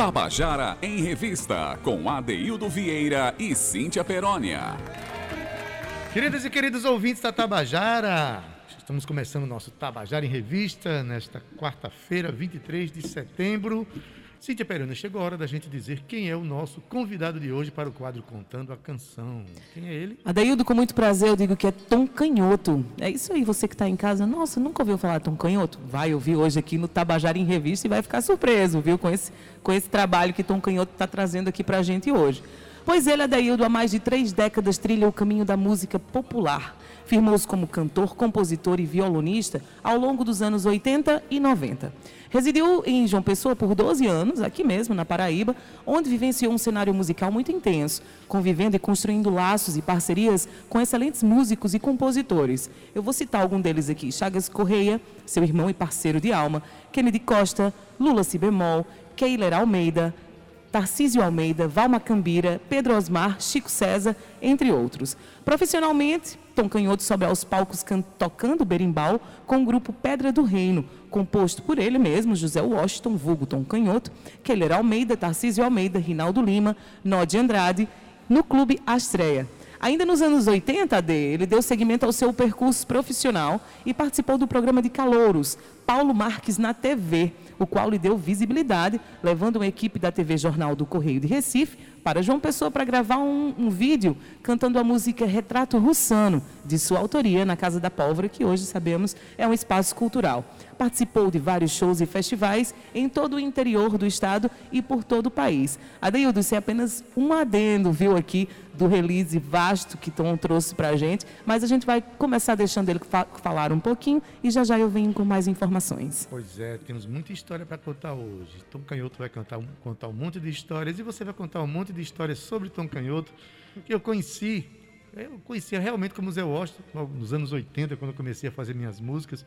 Tabajara em Revista, com Adeildo Vieira e Cíntia Perónia. Queridas e queridos ouvintes da Tabajara, estamos começando o nosso Tabajara em Revista nesta quarta-feira, 23 de setembro. Cíntia Perana, chegou a hora da gente dizer quem é o nosso convidado de hoje para o quadro Contando a Canção. Quem é ele? Adaildo, com muito prazer, eu digo que é Tom Canhoto. É isso aí, você que está em casa, nossa, nunca ouviu falar Tom Canhoto? Vai ouvir hoje aqui no Tabajara em Revista e vai ficar surpreso, viu, com esse, com esse trabalho que Tom Canhoto está trazendo aqui para a gente hoje. Pois ele, Adaildo, há mais de três décadas trilha o caminho da música popular. Firmou-se como cantor, compositor e violonista ao longo dos anos 80 e 90. Residiu em João Pessoa por 12 anos, aqui mesmo, na Paraíba, onde vivenciou um cenário musical muito intenso, convivendo e construindo laços e parcerias com excelentes músicos e compositores. Eu vou citar algum deles aqui: Chagas Correia, seu irmão e parceiro de alma, Kennedy Costa, Lula Cibemol, Keiler Almeida, Tarcísio Almeida, Valma Cambira, Pedro Osmar, Chico César, entre outros. Profissionalmente, Tom Canhoto sobe aos palcos tocando berimbau com o grupo Pedra do Reino, composto por ele mesmo, José Washington, vulgo Tom Canhoto, Keller Almeida, Tarcísio Almeida, Rinaldo Lima, Nodi Andrade, no Clube Astreia. Ainda nos anos 80, AD, ele deu seguimento ao seu percurso profissional e participou do programa de calouros, Paulo Marques na TV, o qual lhe deu visibilidade, levando uma equipe da TV Jornal do Correio de Recife para João Pessoa para gravar um, um, vídeo cantando a música Retrato Russano, de sua autoria, na Casa da Pólvora, que hoje sabemos é um espaço cultural. Participou de vários shows e festivais em todo o interior do estado e por todo o país. Adeildo, isso é apenas um adendo, viu, aqui do release vasto que Tom trouxe para a gente, mas a gente vai começar deixando ele falar um pouquinho e já já eu venho com mais informações. Pois é, temos muita história para contar hoje. Tom Canhoto vai contar, contar um monte de histórias e você vai contar um monte de histórias sobre Tom Canhoto que eu conheci. Eu conhecia realmente como Zé Washington nos anos 80, quando eu comecei a fazer minhas músicas.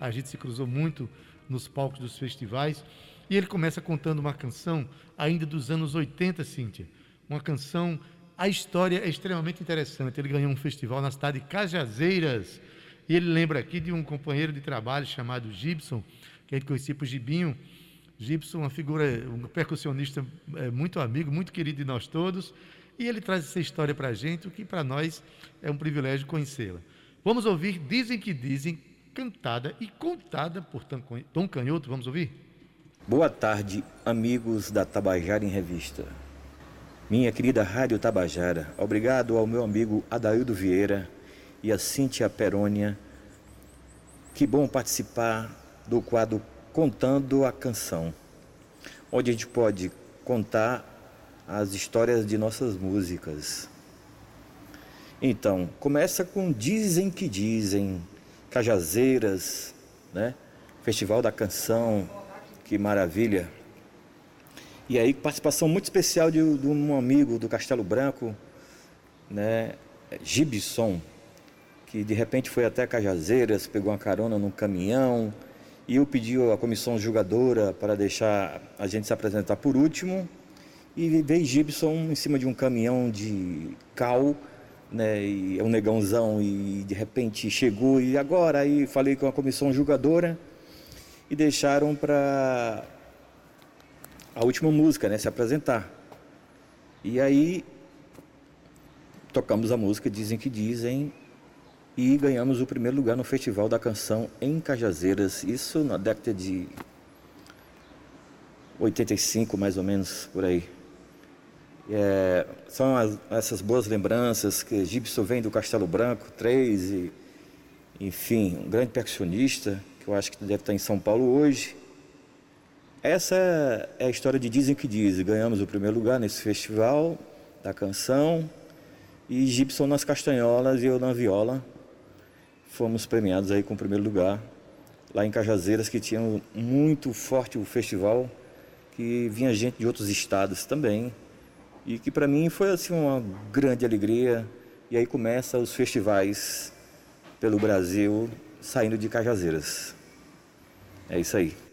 A gente se cruzou muito nos palcos dos festivais. E ele começa contando uma canção ainda dos anos 80, Cíntia. Uma canção a história é extremamente interessante. Ele ganhou um festival na cidade de Cajazeiras. E ele lembra aqui de um companheiro de trabalho chamado Gibson, que gente conhecia por Gibinho. Gibson, uma figura, um percussionista é, muito amigo, muito querido de nós todos. E ele traz essa história para a gente, o que para nós é um privilégio conhecê-la. Vamos ouvir Dizem que Dizem, cantada e contada por Tom Canhoto. Vamos ouvir? Boa tarde, amigos da Tabajara em Revista minha querida Rádio Tabajara. Obrigado ao meu amigo Adaildo Vieira e a Cíntia Perônia. Que bom participar do quadro Contando a Canção, onde a gente pode contar as histórias de nossas músicas. Então, começa com Dizem que Dizem, Cajazeiras, né? Festival da Canção, que maravilha. E aí, participação muito especial de, de um amigo do Castelo Branco, né, Gibson, que de repente foi até Cajazeiras, pegou uma carona num caminhão, e eu pedi à comissão julgadora para deixar a gente se apresentar por último, e veio Gibson em cima de um caminhão de cal, né, e é um negãozão, e de repente chegou, e agora aí falei com a comissão julgadora, e deixaram para a última música, né? Se apresentar. E aí tocamos a música Dizem que Dizem e ganhamos o primeiro lugar no Festival da Canção em Cajazeiras, isso na década de 85, mais ou menos, por aí. É, são as, essas boas lembranças que Gibson vem do Castelo Branco, três, e, enfim, um grande percussionista, que eu acho que deve estar em São Paulo hoje. Essa é a história de Dizem que Dizem. Ganhamos o primeiro lugar nesse festival da canção. E Gibson nas castanholas e eu na viola. Fomos premiados aí com o primeiro lugar. Lá em Cajazeiras, que tinha muito forte o festival, que vinha gente de outros estados também. E que para mim foi assim uma grande alegria. E aí começa os festivais pelo Brasil saindo de Cajazeiras. É isso aí.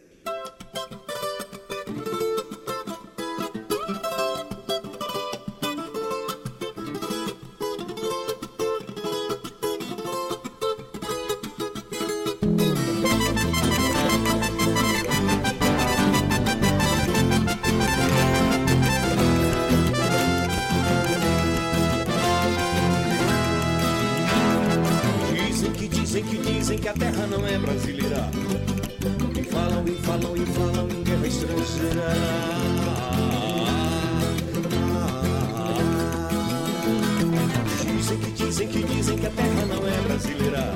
Dizem que dizem que a terra não é brasileira.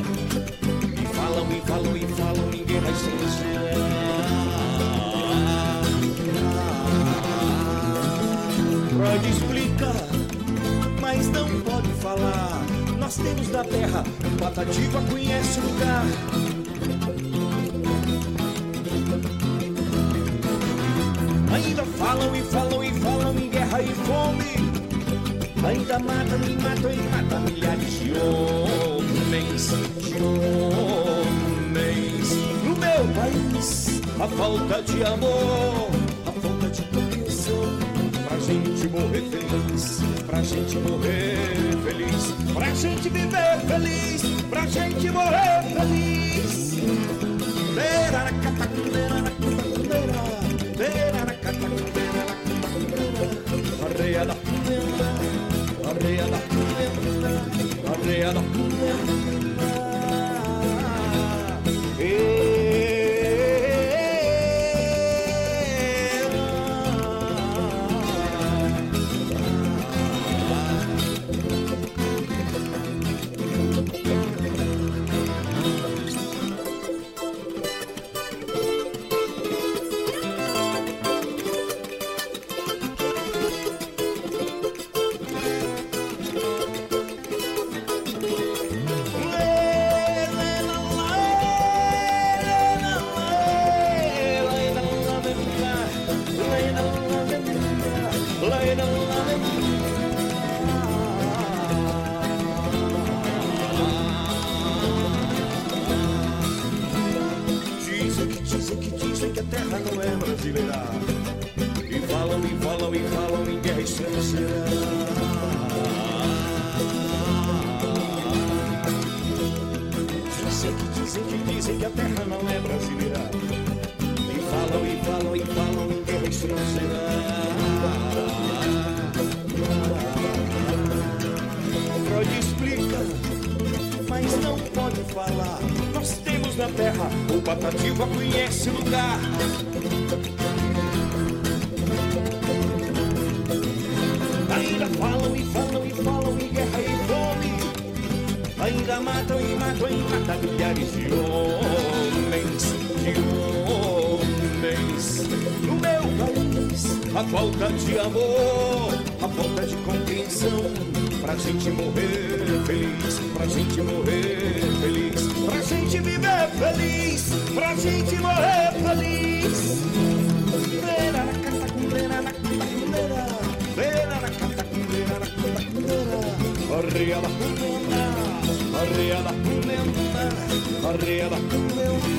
E falam, e falam, e falam em guerra estrangeira. Pode explicar, mas não pode falar. Nós temos da terra, Patativa conhece o lugar. Ainda falam e falam e falam em guerra e fome. Ainda matam e matam e matam milhares de homens, de homens. No meu país, a falta de amor, a falta de compreensão. Pra gente morrer feliz, pra gente morrer feliz, pra gente viver feliz, pra gente morrer feliz. Beira na arreia a falta de amor, a falta de compreensão. Pra gente morrer feliz, pra gente morrer feliz, pra gente viver feliz, pra gente morrer feliz. Beira na catacundeira, na catacundeira, beira na catacundeira, na catacundeira. Arreia da cumenda, arreia da cumenda, arreia da cumenda.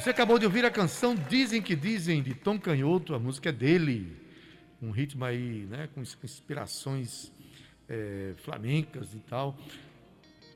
Você acabou de ouvir a canção Dizem que Dizem, de Tom Canhoto, a música é dele. Um ritmo aí, né, com ins- inspirações eh, flamencas e tal.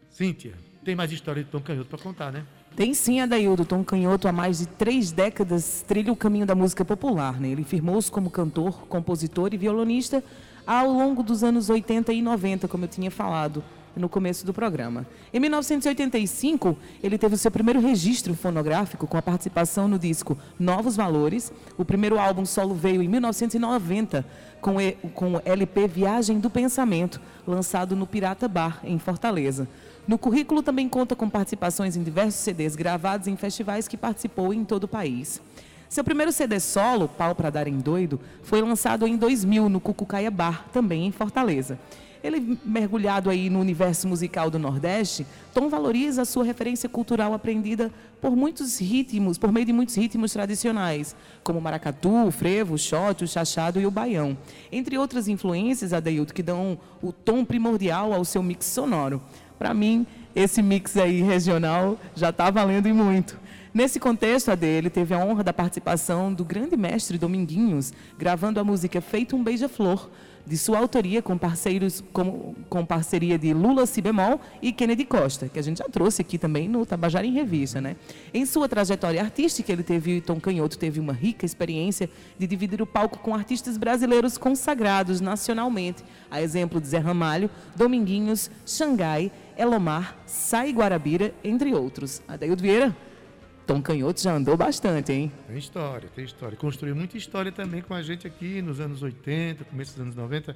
Cíntia, tem mais história de Tom Canhoto para contar, né? Tem sim, Adaildo. Tom Canhoto, há mais de três décadas, trilha o caminho da música popular. Né? Ele firmou-se como cantor, compositor e violonista ao longo dos anos 80 e 90, como eu tinha falado. No começo do programa. Em 1985, ele teve o seu primeiro registro fonográfico com a participação no disco Novos Valores. O primeiro álbum solo veio em 1990 com, o LP Viagem do Pensamento, lançado no Pirata Bar, em Fortaleza. No currículo também conta com participações em diversos CDs gravados em festivais que participou em todo o país. Seu primeiro CD solo, Pau para Dar em Doido, foi lançado em 2000 no Cucucaia Bar, também em Fortaleza. Ele, mergulhado aí no universo musical do Nordeste, Tom valoriza a sua referência cultural aprendida por muitos ritmos, por meio de muitos ritmos tradicionais, como o maracatu, o frevo, o xote, o chachado e o baião. Entre outras influências, Adeildo, que dão o tom primordial ao seu mix sonoro. Para mim, esse mix aí regional já está valendo e muito. Nesse contexto, a dele teve a honra da participação do grande mestre Dominguinhos, gravando a música Feito um Beija-Flor, de sua autoria com parceiros com, com parceria de Lula Cibemol e Kennedy Costa, que a gente já trouxe aqui também no Tabajara em Revista, né? Em sua trajetória artística, ele teve Tom Canhoto teve uma rica experiência de dividir o palco com artistas brasileiros consagrados nacionalmente, a exemplo de Zé Ramalho, Dominguinhos, Xangai, Elomar, Sai Guarabira, entre outros. Adeildo Vieira, Tom Canhoto já andou bastante, hein? Tem história, tem história. Construiu muita história também com a gente aqui nos anos 80, começo dos anos 90.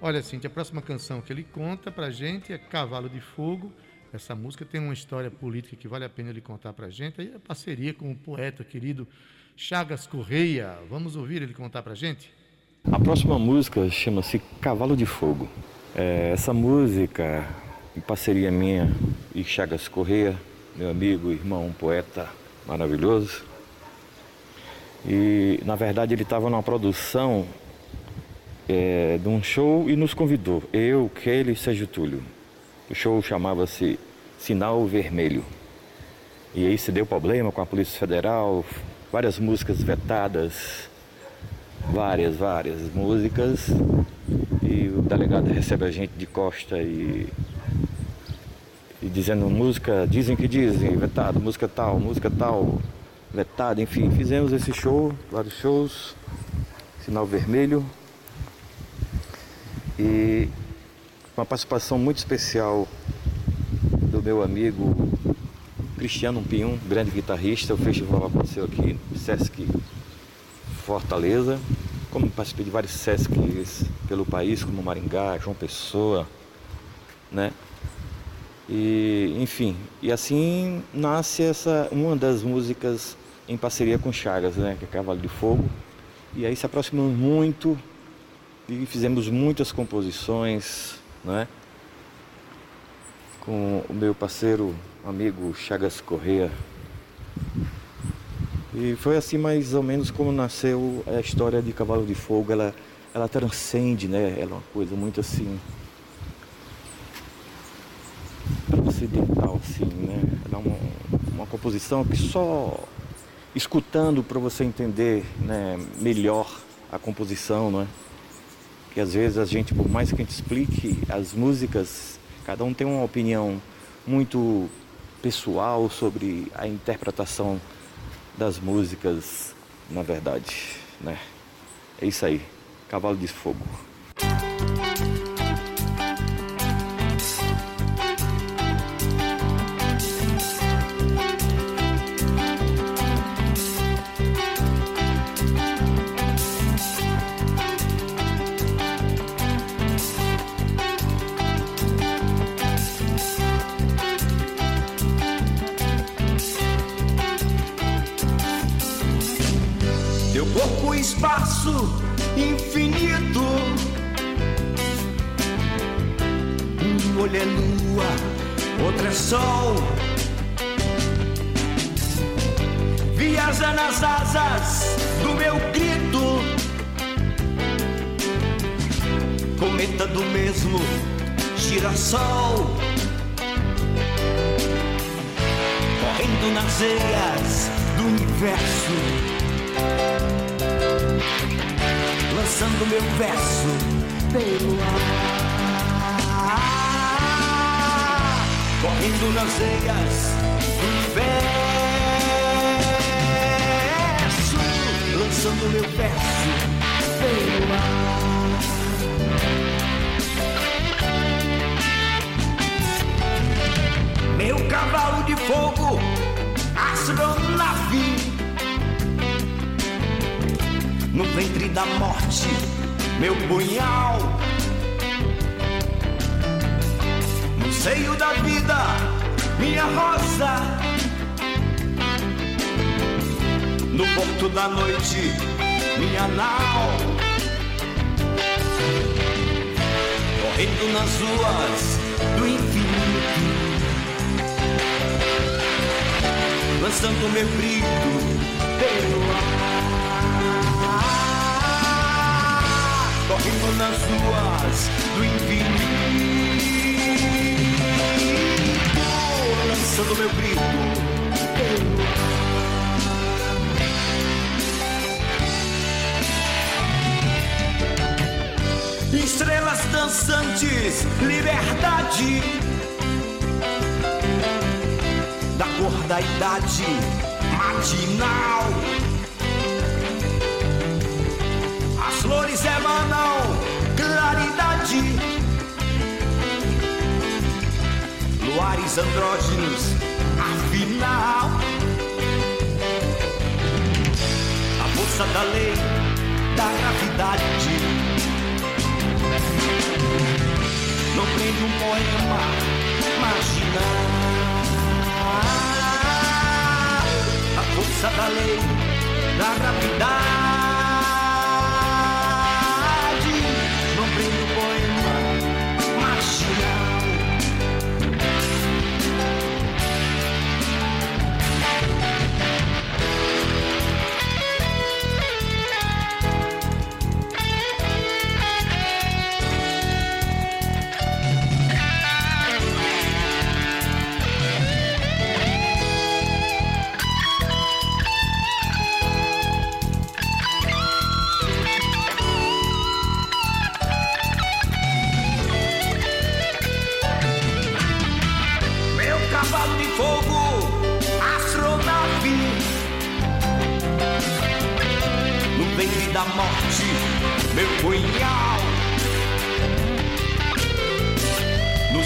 Olha, assim, a próxima canção que ele conta pra gente é Cavalo de Fogo. Essa música tem uma história política que vale a pena ele contar pra gente. Aí a parceria com o poeta querido Chagas Correia. Vamos ouvir ele contar pra gente? A próxima música chama-se Cavalo de Fogo. É, essa música, em parceria minha e Chagas Correia, meu amigo, irmão, um poeta maravilhoso. E na verdade ele estava numa produção é, de um show e nos convidou, eu, Kelly e Sérgio Túlio. O show chamava-se Sinal Vermelho. E aí se deu problema com a Polícia Federal, várias músicas vetadas, várias, várias músicas. E o delegado recebe a gente de costa e e dizendo música, dizem que dizem, vetado, música tal, música tal, vetado, enfim, fizemos esse show, vários shows, sinal vermelho. E uma participação muito especial do meu amigo Cristiano Pinhum, grande guitarrista. O festival aconteceu aqui no Sesc Fortaleza. Como participei de vários Sescs pelo país, como Maringá, João Pessoa, né? E, enfim, e assim nasce essa uma das músicas em parceria com Chagas, né, que é Cavalo de Fogo. E aí se aproximamos muito e fizemos muitas composições, né? Com o meu parceiro, amigo Chagas Correa. E foi assim mais ou menos como nasceu a história de Cavalo de Fogo. Ela, ela transcende, né? Ela é uma coisa muito assim ocidental, assim, né? Ela uma, uma composição que só escutando para você entender né, melhor a composição, não é? Que às vezes a gente, por mais que a gente explique as músicas, cada um tem uma opinião muito pessoal sobre a interpretação das músicas, na verdade, né? É isso aí. Cavalo de Fogo. Espaço infinito. Um olho é lua, outro é sol. Viaja nas asas do meu grito. Cometa do mesmo girassol. Correndo nas veias do universo lançando meu verso pelo ar, correndo nas veias do universo, lançando meu verso pelo ar. cavalo de fogo, astronave. No ventre da morte, meu punhal. No seio da vida, minha rosa. No porto da noite, minha nau. Correndo nas ruas do infinito. Lançando meu grito pelo ar. Correndo nas ruas do infinito. Lançando meu grito. Estrelas dançantes, liberdade da cor da idade matinal. Luares andrógenos, afinal. A força da lei da gravidade não prende um poema marginal. A força da lei, da gravidade,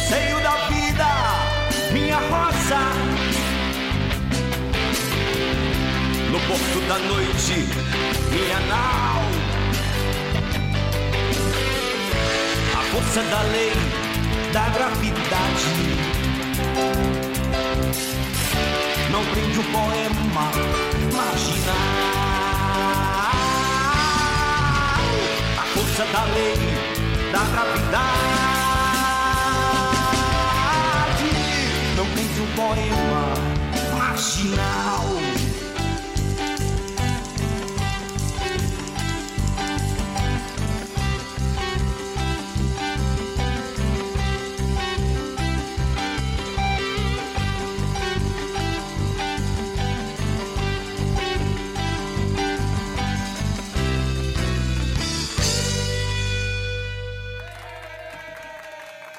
seio da vida, minha rosa. No porto da noite, minha nau. A força da lei, da gravidade. não prende o poema marginal. A força da lei, da gravidade, não prende o poema marginal.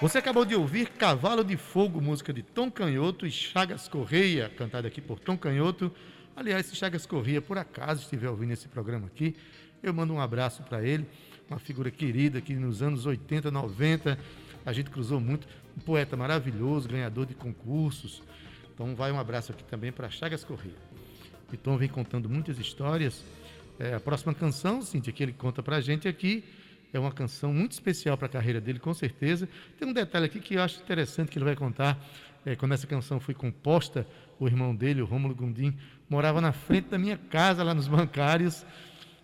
Você acabou de ouvir Cavalo de Fogo, música de Tom Canhoto e Chagas Correia, cantada aqui por Tom Canhoto. Aliás, se Chagas Correia por acaso estiver ouvindo esse programa aqui, eu mando um abraço para ele, uma figura querida que nos anos 80, 90 a gente cruzou muito, um poeta maravilhoso, ganhador de concursos. Então vai um abraço aqui também para Chagas Correia. E Tom vem contando muitas histórias. É, a próxima canção, Cíntia, que ele conta para a gente aqui, é uma canção muito especial para a carreira dele, com certeza. Tem um detalhe aqui que eu acho interessante que ele vai contar. É, quando essa canção foi composta, o irmão dele, o Rômulo Gondim, morava na frente da minha casa, lá nos bancários,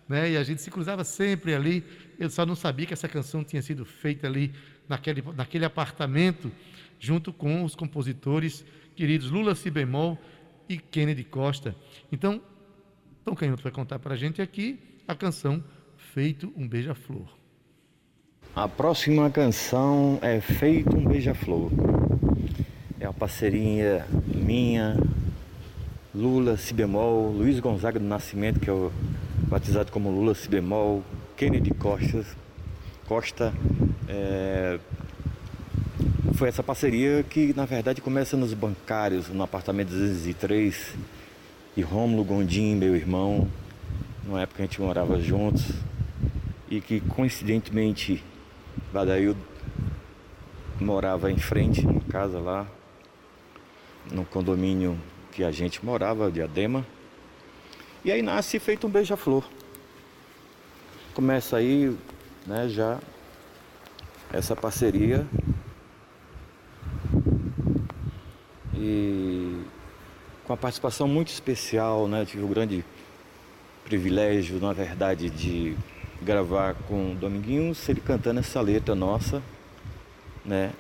né? e a gente se cruzava sempre ali. Eu só não sabia que essa canção tinha sido feita ali, naquele, naquele apartamento, junto com os compositores queridos Lula Si Bemol e Kennedy Costa. Então, Tom Canhoto vai contar para a gente aqui a canção Feito um Beija-Flor. A próxima canção é Feito um Beija-Flor. É uma parceria minha, Lula Si Bemol, Luiz Gonzaga do Nascimento, que é o batizado como Lula Si Bemol, Kennedy Costa. Costa é, foi essa parceria que na verdade começa nos bancários, no apartamento 203, e Rômulo Gondim, meu irmão, numa época a gente morava juntos, e que coincidentemente Badail morava em frente, numa casa lá. no condomínio que a gente morava, Diadema. E aí nasce feito um beija-flor. Começa aí, né, já essa parceria. E com a participação muito especial, né? Tive o grande privilégio, na verdade, de gravar com o Dominguinhos, ele cantando essa letra nossa, né?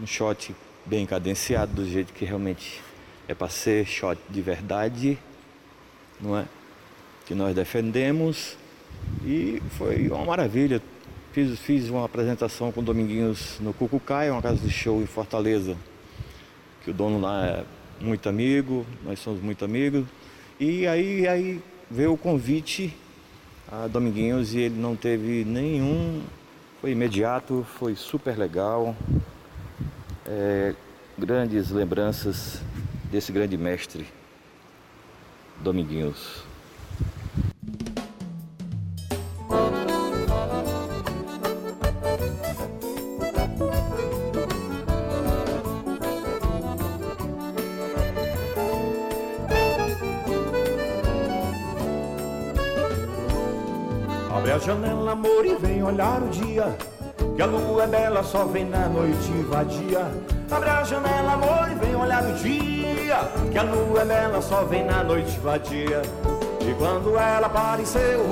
Um shot bem cadenciado, do jeito que realmente é para ser shot de verdade, não é? Que nós defendemos. E foi uma maravilha. Fiz, fiz uma apresentação com o Dominguinhos no Cucucaia, uma casa de show em Fortaleza, que o dono lá é muito amigo, nós somos muito amigos. E aí, aí veio o convite a Dominguinhos e ele não teve nenhum. Foi imediato, foi super legal. É, grandes lembranças desse grande mestre, Dominguinhos. Janela, amor, e vem olhar o dia. Que a lua é bela, só vem na noite vadia. Abre a janela, amor, e vem olhar o dia. Que a lua é bela, só vem na noite vadia. E quando ela apareceu,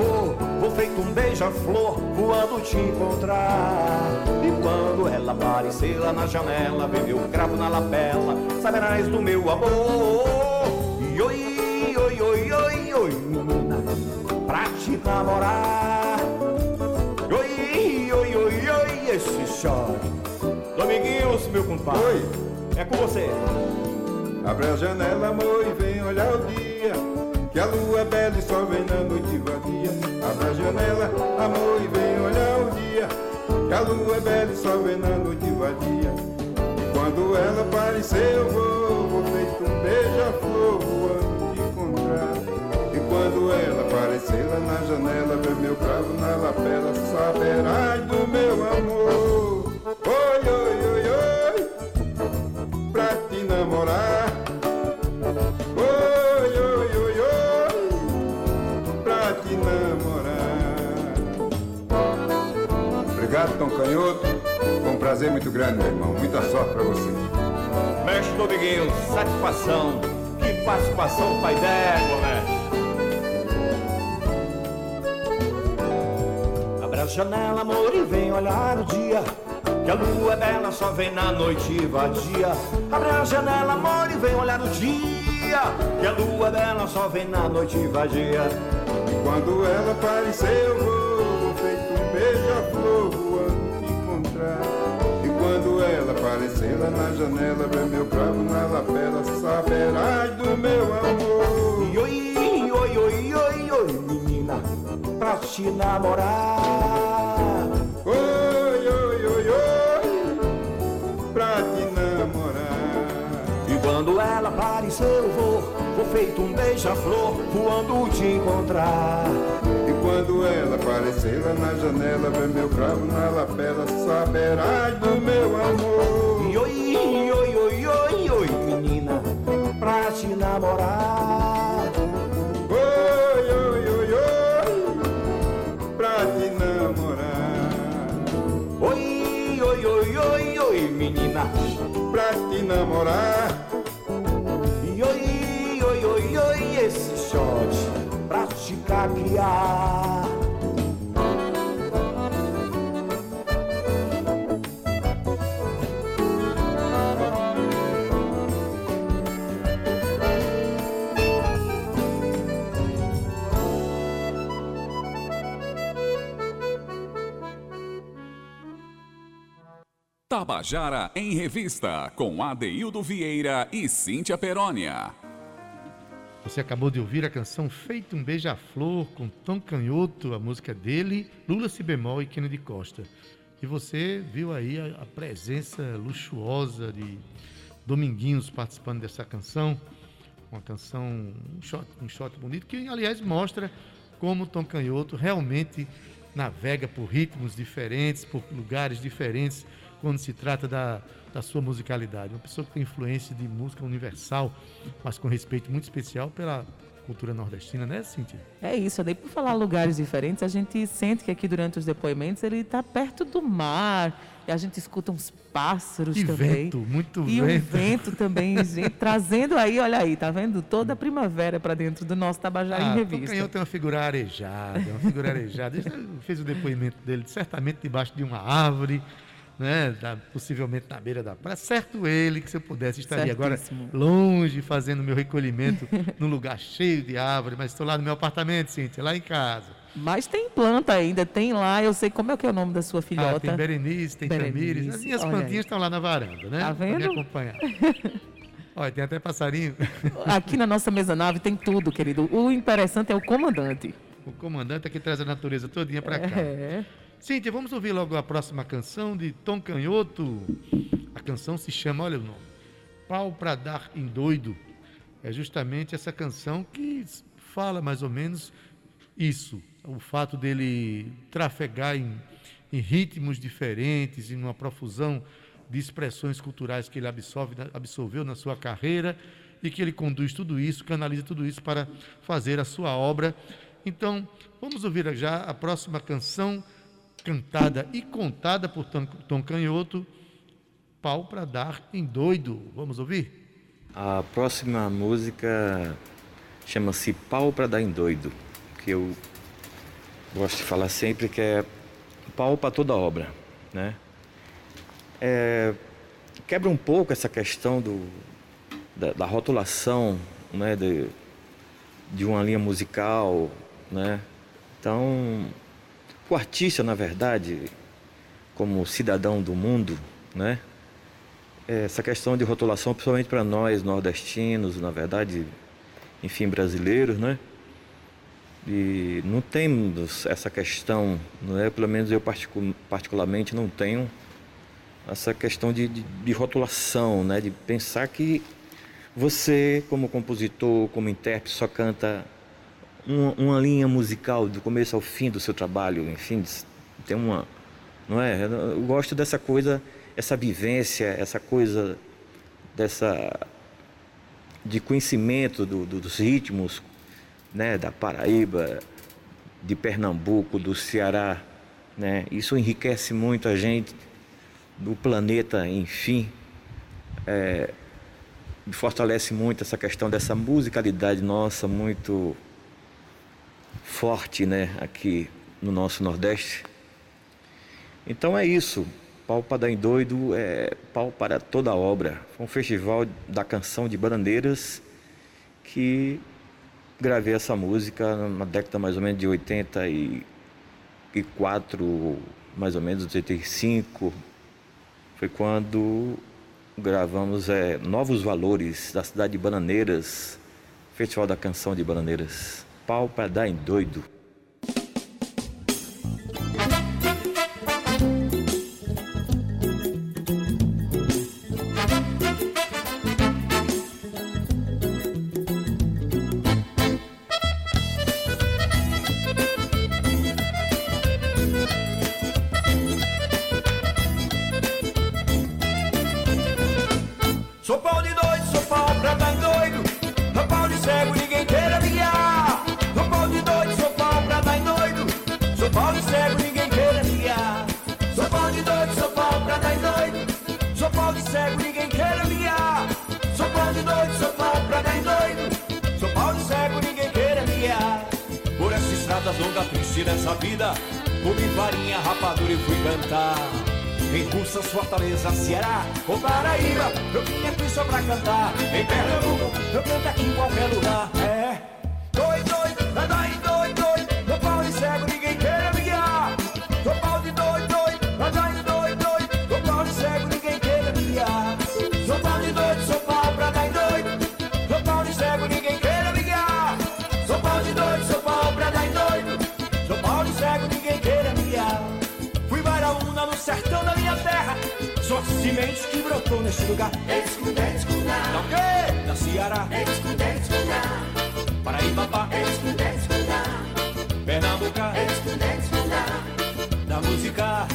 vou, feito um beija-flor, voando te encontrar. E quando ela apareceu lá na janela, vem meu cravo na lapela, saberás do meu amor. E oi, oi, oi, oi, oi, menina, pra te namorar. Compadre. Oi. É com você. Abre a janela, amor, e vem olhar o dia. Que a lua é bela e só vem na noite vadia. Abre a janela, amor, e vem olhar o dia. Que a lua é bela e só vem na noite vadia. E quando ela apareceu, eu vou, vou feito um beija-flor, voando te encontrar. E quando ela aparecer lá na janela, vê meu cravo na lapela, saberás do meu amor. Tom Canhoto. Foi um prazer muito grande, meu irmão. Muita sorte pra você. Mestre Dominguinhos, satisfação. Que participação, pai d'égua, mestre. Abre a janela, amor, e vem olhar o dia. Que a lua é bela, só vem na noite vadia. Abre a janela, amor, e vem olhar o dia. Que a lua é bela, só vem na noite vadia. E quando ela apareceu, aparecer lá na janela, vê meu cravo na lapela, saberás do meu amor. E oi, oi, oi, oi, oi, menina, pra te namorar. Oi, oi, oi, oi, pra te namorar. E quando ela apareceu, eu vou, vou feito um beija-flor, voando te encontrar. E quando ela aparecer lá na janela, vê meu cravo na lapela, saberás do meu amor. E oi, oi, oi, oi, oi, menina, pra te namorar. Oi, oi, oi, oi, pra te namorar. Oi, oi, oi, oi, oi, menina. Pra te namorar. E oi, oi, oi, oi, esse shot pra te caquear. Tabajara em Revista, com Adeildo Vieira e Cíntia Perónia. Você acabou de ouvir a canção Feito um Beija-Flor com Tom Canhoto, a música dele, Lula Si bemol e Kennedy Costa. E você viu aí a, a presença luxuosa de Dominguinhos participando dessa canção, uma canção, um shot, um shot bonito, que aliás mostra como Tom Canhoto realmente navega por ritmos diferentes, por lugares diferentes, quando se trata da, da sua musicalidade. Uma pessoa que tem influência de música universal, mas com respeito muito especial pela cultura nordestina, né, Cintia? É isso, daí por falar lugares diferentes, a gente sente que aqui durante os depoimentos ele está perto do mar, e a gente escuta uns pássaros e também. vento, muito e vento. E o vento também, gente, trazendo aí, olha aí, tá vendo? Toda a primavera para dentro do nosso Tabajara ah, em Revista. O tem uma figura arejada, uma figura arejada. Ele fez o depoimento dele certamente debaixo de uma árvore, né, da, possivelmente na beira da praia. Certo ele que se eu pudesse estaria Certíssimo. agora longe fazendo meu recolhimento num lugar cheio de árvore, mas estou lá no meu apartamento, Cíntia, lá em casa. Mas tem planta ainda, tem lá, eu sei como é que é o nome da sua filhota. Ah, tem Berenice, tem Berenice, Tamires, as minhas plantinhas estão lá na varanda, né? Tá vendo? Pra me acompanhar. Olha, tem até passarinho. Aqui na nossa mesa nave tem tudo, querido. O interessante é o comandante. O comandante é que traz a natureza todinha para cá. É. Cíntia, vamos ouvir logo a próxima canção de Tom Canhoto. A canção se chama, olha o nome, Pau para Dar em Doido. É justamente essa canção que fala mais ou menos isso, o fato dele trafegar em, em ritmos diferentes, em uma profusão de expressões culturais que ele absorve, absorveu na sua carreira e que ele conduz tudo isso, canaliza tudo isso para fazer a sua obra. Então, vamos ouvir já a próxima canção cantada e contada por Tom, Canhoto, Pau para Dar em Doido. Vamos ouvir? A próxima música chama-se Pau para Dar em Doido, que eu gosto de falar sempre que é pau para toda obra, né? É, quebra um pouco essa questão do, da, da rotulação, né, de, de uma linha musical, né? Então, o artista, na verdade, como cidadão do mundo, né? Essa questão de rotulação, principalmente para nós nordestinos, na verdade, enfim, brasileiros, né? E não temos essa questão, não é? Pelo menos eu particularmente não tenho essa questão de, de, de rotulação, né? De pensar que você, como compositor, como intérprete, só canta uma, uma, linha musical do começo ao fim do seu trabalho, enfim, tem uma, não é? Eu gosto dessa coisa, essa vivência, essa coisa dessa de conhecimento do, do, dos ritmos, né, da Paraíba, de Pernambuco, do Ceará, né? Isso enriquece muito a gente do planeta, enfim. É, fortalece muito essa questão dessa musicalidade nossa muito forte, né, aqui no nosso Nordeste. Então é isso. Pau para doido é pau para toda a obra. Foi um festival da canção de Bandeiras que gravei essa música na década mais ou menos de 84, mais ou menos 85. Foi quando gravamos é, Novos Valores da cidade de Bananeiras, Festival da Canção de Bananeiras pau para dar em doido. lugar. Escuta, escuta. Da quê? Da Ceará. Escuta, escuta. Paraíba, pá, Escuta, escuta. Pernambuco. Escuta, escuta. Da música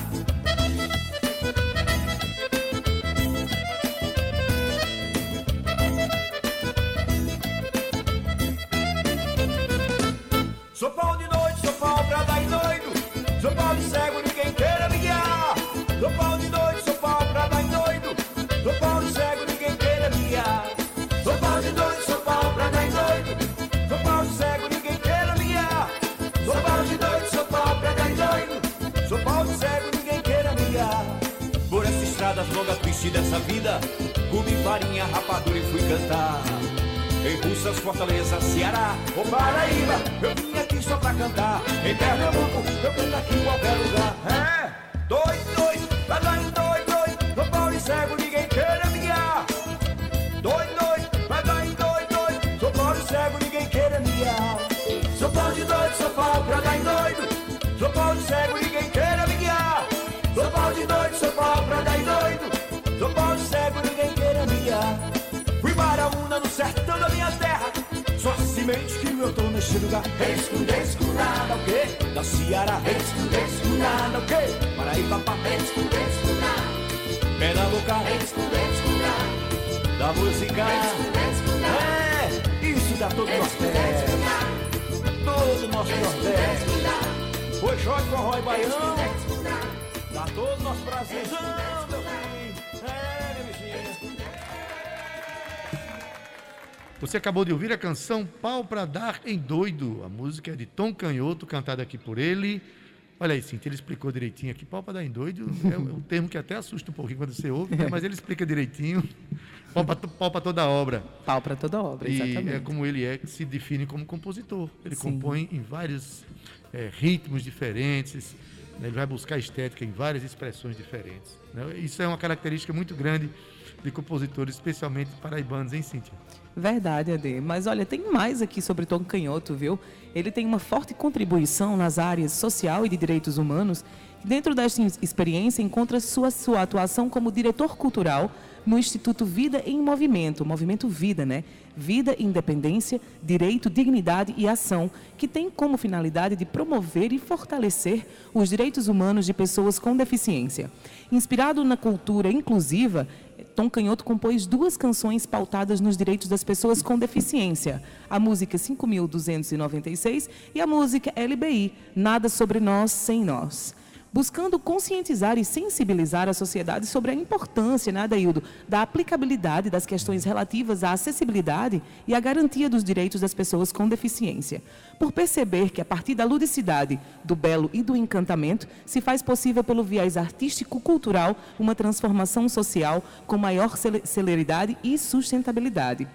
Semente que eu tô neste lugar. Escuda, escurada, o quê? Da Ceará. Escuda, escurada, o quê? Paraíba, pá. Escuda, escurada. Pernambuca. Escuda, escurada. Da música. É, isso dá todo o Nordeste. Todo o nosso Nordeste. Foi Jorge Forró Baião. Dá todo o nosso Brasilzão, Você acabou de ouvir a canção Pau pra Dar em Doido. A música é de Tom Canhoto, cantada aqui por ele. Olha aí, Cintia, ele explicou direitinho aqui. Pau pra dar em doido é um um termo que até assusta um pouquinho quando você ouve, né? mas ele explica direitinho. Pau pra toda a obra. Pau para toda obra, E exatamente. é como ele é que se define como compositor. Ele Sim. compõe em vários é, ritmos diferentes, né? ele vai buscar estética em várias expressões diferentes. né? Isso é uma característica muito grande de compositores, especialmente paraibanos, hein, Cíntia? Verdade, Ade. Mas olha, tem mais aqui sobre Tom Canhoto, viu? Ele tem uma forte contribuição nas áreas social e de direitos humanos. Dentro desta experiência, encontra sua, sua atuação como diretor cultural no Instituto Vida em Movimento, Movimento Vida, né? Vida, Independência, Direito, Dignidade e Ação, que tem como finalidade de promover e fortalecer os direitos humanos de pessoas com deficiência. Inspirado na cultura inclusiva, Tom Canhoto compôs duas canções pautadas nos direitos das pessoas com deficiência. A música 5.296 e a música LBI, Nada Sobre Nós Sem Nós. Buscando conscientizar e sensibilizar a sociedade sobre a importância, né, Adaildo, da aplicabilidade das questões relativas à acessibilidade e à garantia dos direitos das pessoas com deficiência. Por perceber que, a partir da ludicidade, do belo e do encantamento, se faz possível, pelo viés artístico-cultural, uma transformação social com maior cele- celeridade e sustentabilidade.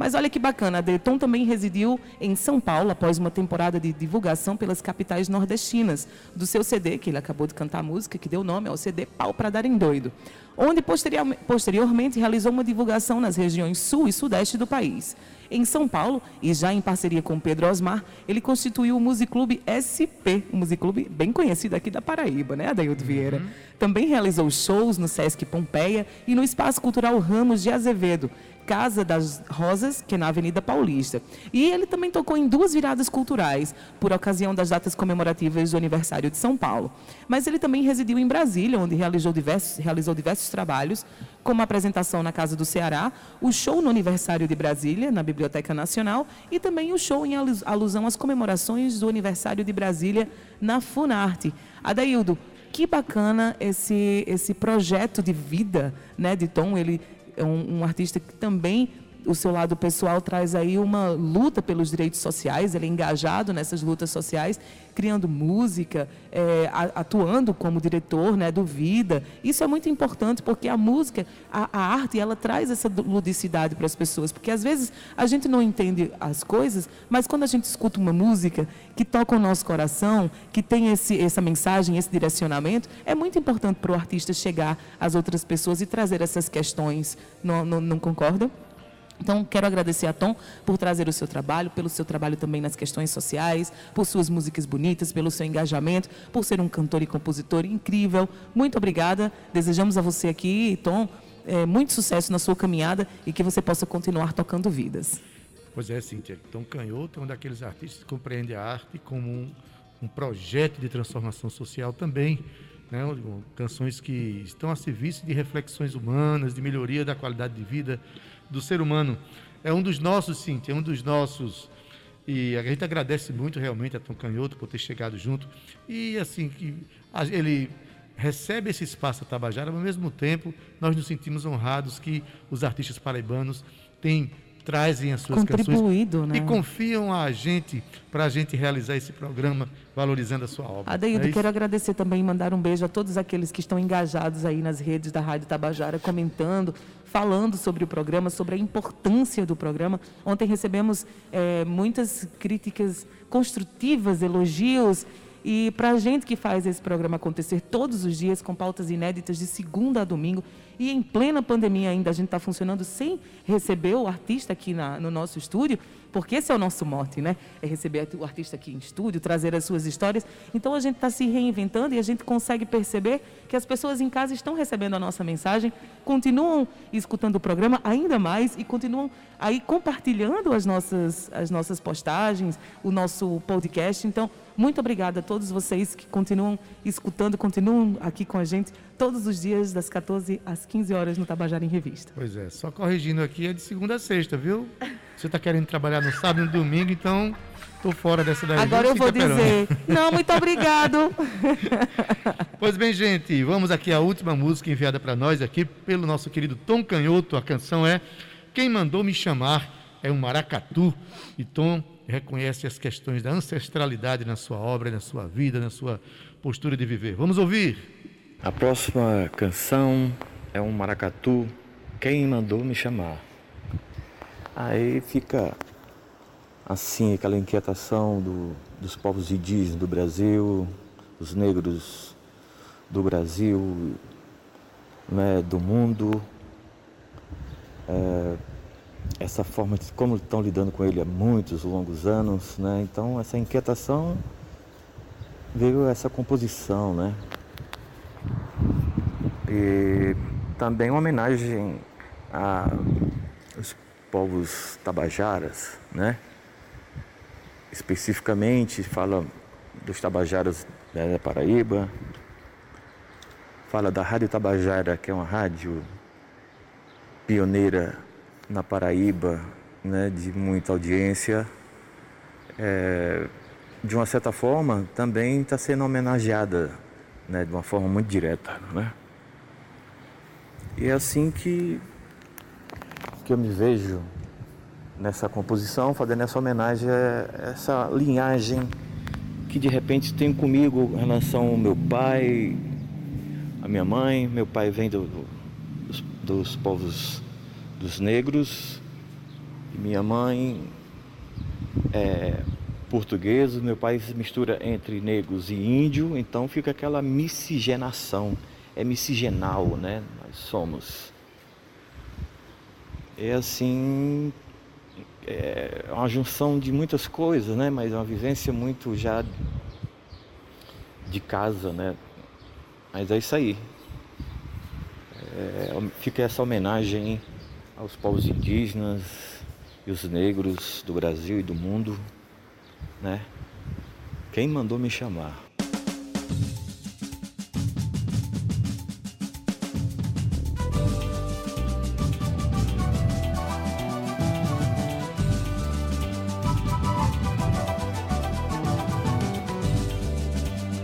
Mas olha que bacana, a também residiu em São Paulo após uma temporada de divulgação pelas capitais nordestinas do seu CD, que ele acabou de cantar a música, que deu nome ao CD Pau para Dar em Doido, onde posteriorme- posteriormente realizou uma divulgação nas regiões sul e sudeste do país. Em São Paulo, e já em parceria com Pedro Osmar, ele constituiu o Musiclube SP, um musiclube bem conhecido aqui da Paraíba, né, Adaildo Vieira? Também realizou shows no Sesc Pompeia e no Espaço Cultural Ramos de Azevedo, Casa das Rosas, que é na Avenida Paulista. E ele também tocou em duas viradas culturais, por ocasião das datas comemorativas do aniversário de São Paulo. Mas ele também residiu em Brasília, onde realizou diversos, realizou diversos trabalhos, como a apresentação na Casa do Ceará, o show no aniversário de Brasília, na Biblioteca Nacional, e também o show em alus- alusão às comemorações do aniversário de Brasília na Funarte. Adaildo, que bacana esse, esse projeto de vida né, de Tom. Ele é um, um artista que também, o seu lado pessoal, traz aí uma luta pelos direitos sociais. Ele é engajado nessas lutas sociais, criando música, é, atuando como diretor né, do Vida. Isso é muito importante porque a música, a, a arte, ela traz essa ludicidade para as pessoas. Porque às vezes a gente não entende as coisas, mas quando a gente escuta uma música que toca o nosso coração, que tem esse, essa mensagem, esse direcionamento, é muito importante para o artista chegar às outras pessoas e trazer essas questões. Não, não, não concorda? Então, quero agradecer a Tom por trazer o seu trabalho, pelo seu trabalho também nas questões sociais, por suas músicas bonitas, pelo seu engajamento, por ser um cantor e compositor incrível. Muito obrigada. Desejamos a você aqui, Tom, eh, muito sucesso na sua caminhada e que você possa continuar tocando vidas. Pois é, Cíntia. Tom Canhoto é um daqueles artistas que compreende a arte como um, um projeto de transformação social também. Né? Canções que estão a serviço de reflexões humanas, de melhoria da qualidade de vida do ser humano. É um dos nossos, Cíntia, é um dos nossos. E a gente agradece muito realmente a Tom Canhoto por ter chegado junto. E assim, que ele recebe esse espaço a Tabajara, mas ao mesmo tempo nós nos sentimos honrados que os artistas paraibanos têm trazem as suas Contribuído, canções né? e confiam a gente para a gente realizar esse programa valorizando a sua obra. Adeildo, É quero agradecer também e mandar um beijo a todos aqueles que estão engajados aí nas redes da Rádio Tabajara, comentando, falando sobre o programa, sobre a importância do programa. Ontem recebemos eh, muitas críticas construtivas, elogios. E para a gente que faz esse programa acontecer todos os dias, com pautas inéditas de segunda a domingo, e em plena pandemia ainda a gente está funcionando sem receber o artista aqui na- no nosso estúdio, porque esse é o nosso mote, né? É receber o artista aqui em estúdio, trazer as suas histórias. Então a gente está se reinventando e a gente consegue perceber que as pessoas em casa estão recebendo a nossa mensagem, continuam escutando o programa ainda mais e continuam aí compartilhando as nossas, as nossas postagens, o nosso podcast. Então, muito obrigada a todos vocês que continuam escutando, continuam aqui com a gente todos os dias, das 14 às 15 horas no Tabajara em Revista. Pois é, só corrigindo aqui, é de segunda a sexta, viu? Você está querendo trabalhar no sábado e no domingo, então tô fora dessa daí. Agora eu vou dizer, não, muito obrigado. Pois bem, gente, vamos aqui à última música enviada para nós aqui pelo nosso querido Tom Canhoto. A canção é Quem Mandou Me Chamar, é um maracatu. E Tom reconhece as questões da ancestralidade na sua obra, na sua vida, na sua postura de viver. Vamos ouvir? A próxima canção é um maracatu, Quem Mandou Me Chamar. Aí fica assim aquela inquietação do- dos povos indígenas do Brasil, os negros do Brasil, né, do mundo, É, essa forma de como estão lidando com ele há muitos longos anos, né? Então essa inquietação veio essa composição, né? E também uma homenagem aos povos tabajaras, né? Especificamente fala dos tabajaras da Paraíba, fala da Rádio Tabajara, que é uma rádio pioneira na Paraíba, né, de muita audiência. É, de uma certa forma, também está sendo homenageada né, de uma forma muito direta. Né? E é assim que, que eu me vejo nessa composição, fazendo essa homenagem a essa linhagem que de repente tenho comigo em relação ao meu pai, a minha mãe. Meu pai vem do- do- dos, dos povos dos negros, e minha mãe é portuguesa, meu pai se mistura entre negros e índio, então fica aquela miscigenação, é miscigenal, né? Nós somos. É assim, é uma junção de muitas coisas, né? Mas é uma vivência muito já de casa, né? Mas é isso aí. É, fica essa homenagem aos povos indígenas e os negros do Brasil e do mundo, né? Quem mandou me chamar?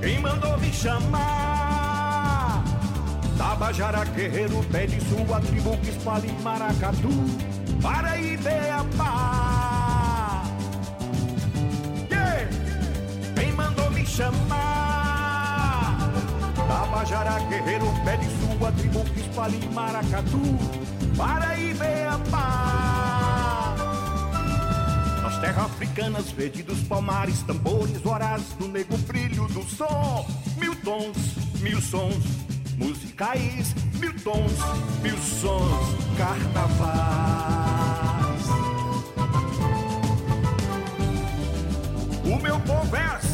Quem mandou me chamar? Tabajara Guerreiro pede sua tribo que espalhe maracatu para Ibeapá. Chamar? Tabajara Guerreiro pede sua tribo que espalhe maracatu para Ibeapá. Nas terras africanas, verde dos palmares, tambores vorazes do negro brilho do som. Mil tons, mil sons musicais, mil tons, mil sons carnavais. O meu povo é assim.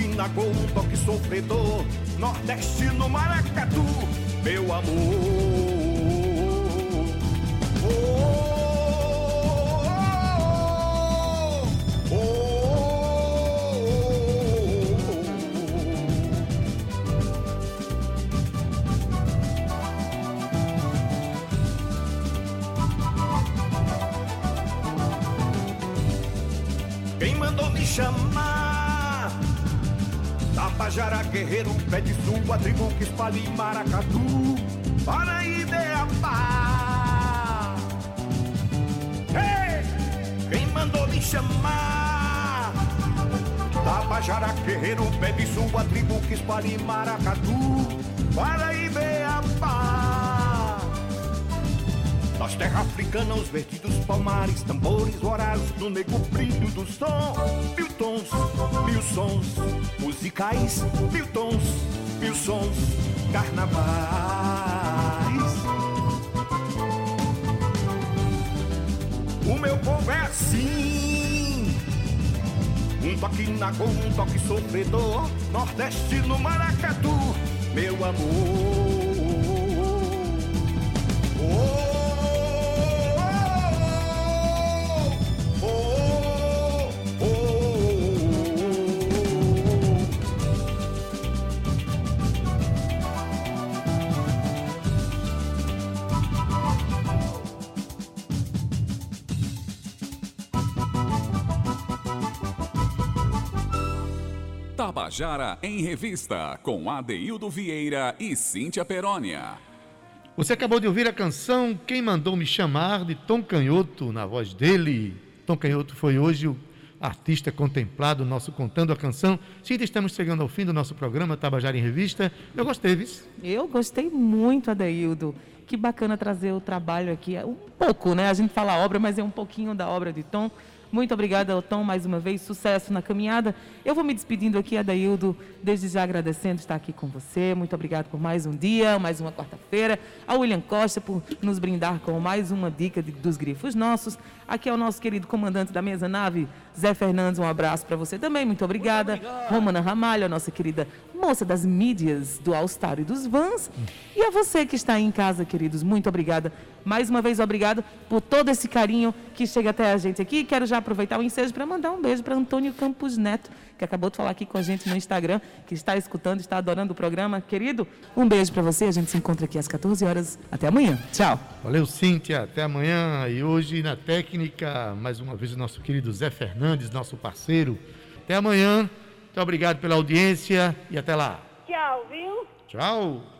Um toque na gol, toque sofredor. Nordeste no maracatu, meu amor. Oh, oh, oh. chamar. Tapajara guerreiro pede sua tribo que espalhe maracatu para Ideapá. Ei, quem mandou me chamar? Tapajara guerreiro pede sua tribo que espalhe maracatu para Ideapá. Nas terras africanas, os vertidos palmares, tambores, horários, no negro brilho do som. Mil tons, mil sons musicais, mil tons, mil sons, carnavais. O meu povo é assim. Um toque na cor, um toque sofredor, nordeste no maracatu, meu amor. Tabajara em Revista, com Adeildo Vieira e Cíntia Perónia. Você acabou de ouvir a canção Quem Mandou Me Chamar, de Tom Canhoto, na voz dele. Tom Canhoto foi hoje o artista contemplado, nosso Contando a Canção. Cíntia, estamos chegando ao fim do nosso programa Tabajara em Revista. Eu gostei, Viz. Eu gostei muito, Adeildo. Que bacana trazer o trabalho aqui. Um pouco, né? A gente fala obra, mas é um pouquinho da obra de Tom. Muito obrigada, Tom, mais uma vez. Sucesso na caminhada. Eu vou me despedindo aqui, Adaildo, desde já agradecendo estar aqui com você. Muito obrigado por mais um dia, mais uma quarta-feira. Ao William Costa por nos brindar com mais uma dica de, dos grifos nossos. Aqui é o nosso querido comandante da mesa nave, Zé Fernandes. Um abraço para você também. Muito obrigada. Muito Romana Ramalho, a nossa querida moça das mídias do All Star e dos Vans. E a você que está aí em casa, queridos, muito obrigada. Mais uma vez, obrigado por todo esse carinho que chega até a gente aqui. Quero já aproveitar o ensejo para mandar um beijo para Antônio Campos Neto, que acabou de falar aqui com a gente no Instagram, que está escutando, está adorando o programa. Querido, um beijo para você. A gente se encontra aqui às 14 horas. Até amanhã. Tchau. Valeu, Cíntia. Até amanhã. E hoje na técnica, mais uma vez, o nosso querido Zé Fernandes, nosso parceiro. Até amanhã. Muito obrigado pela audiência e até lá. Tchau, viu? Tchau.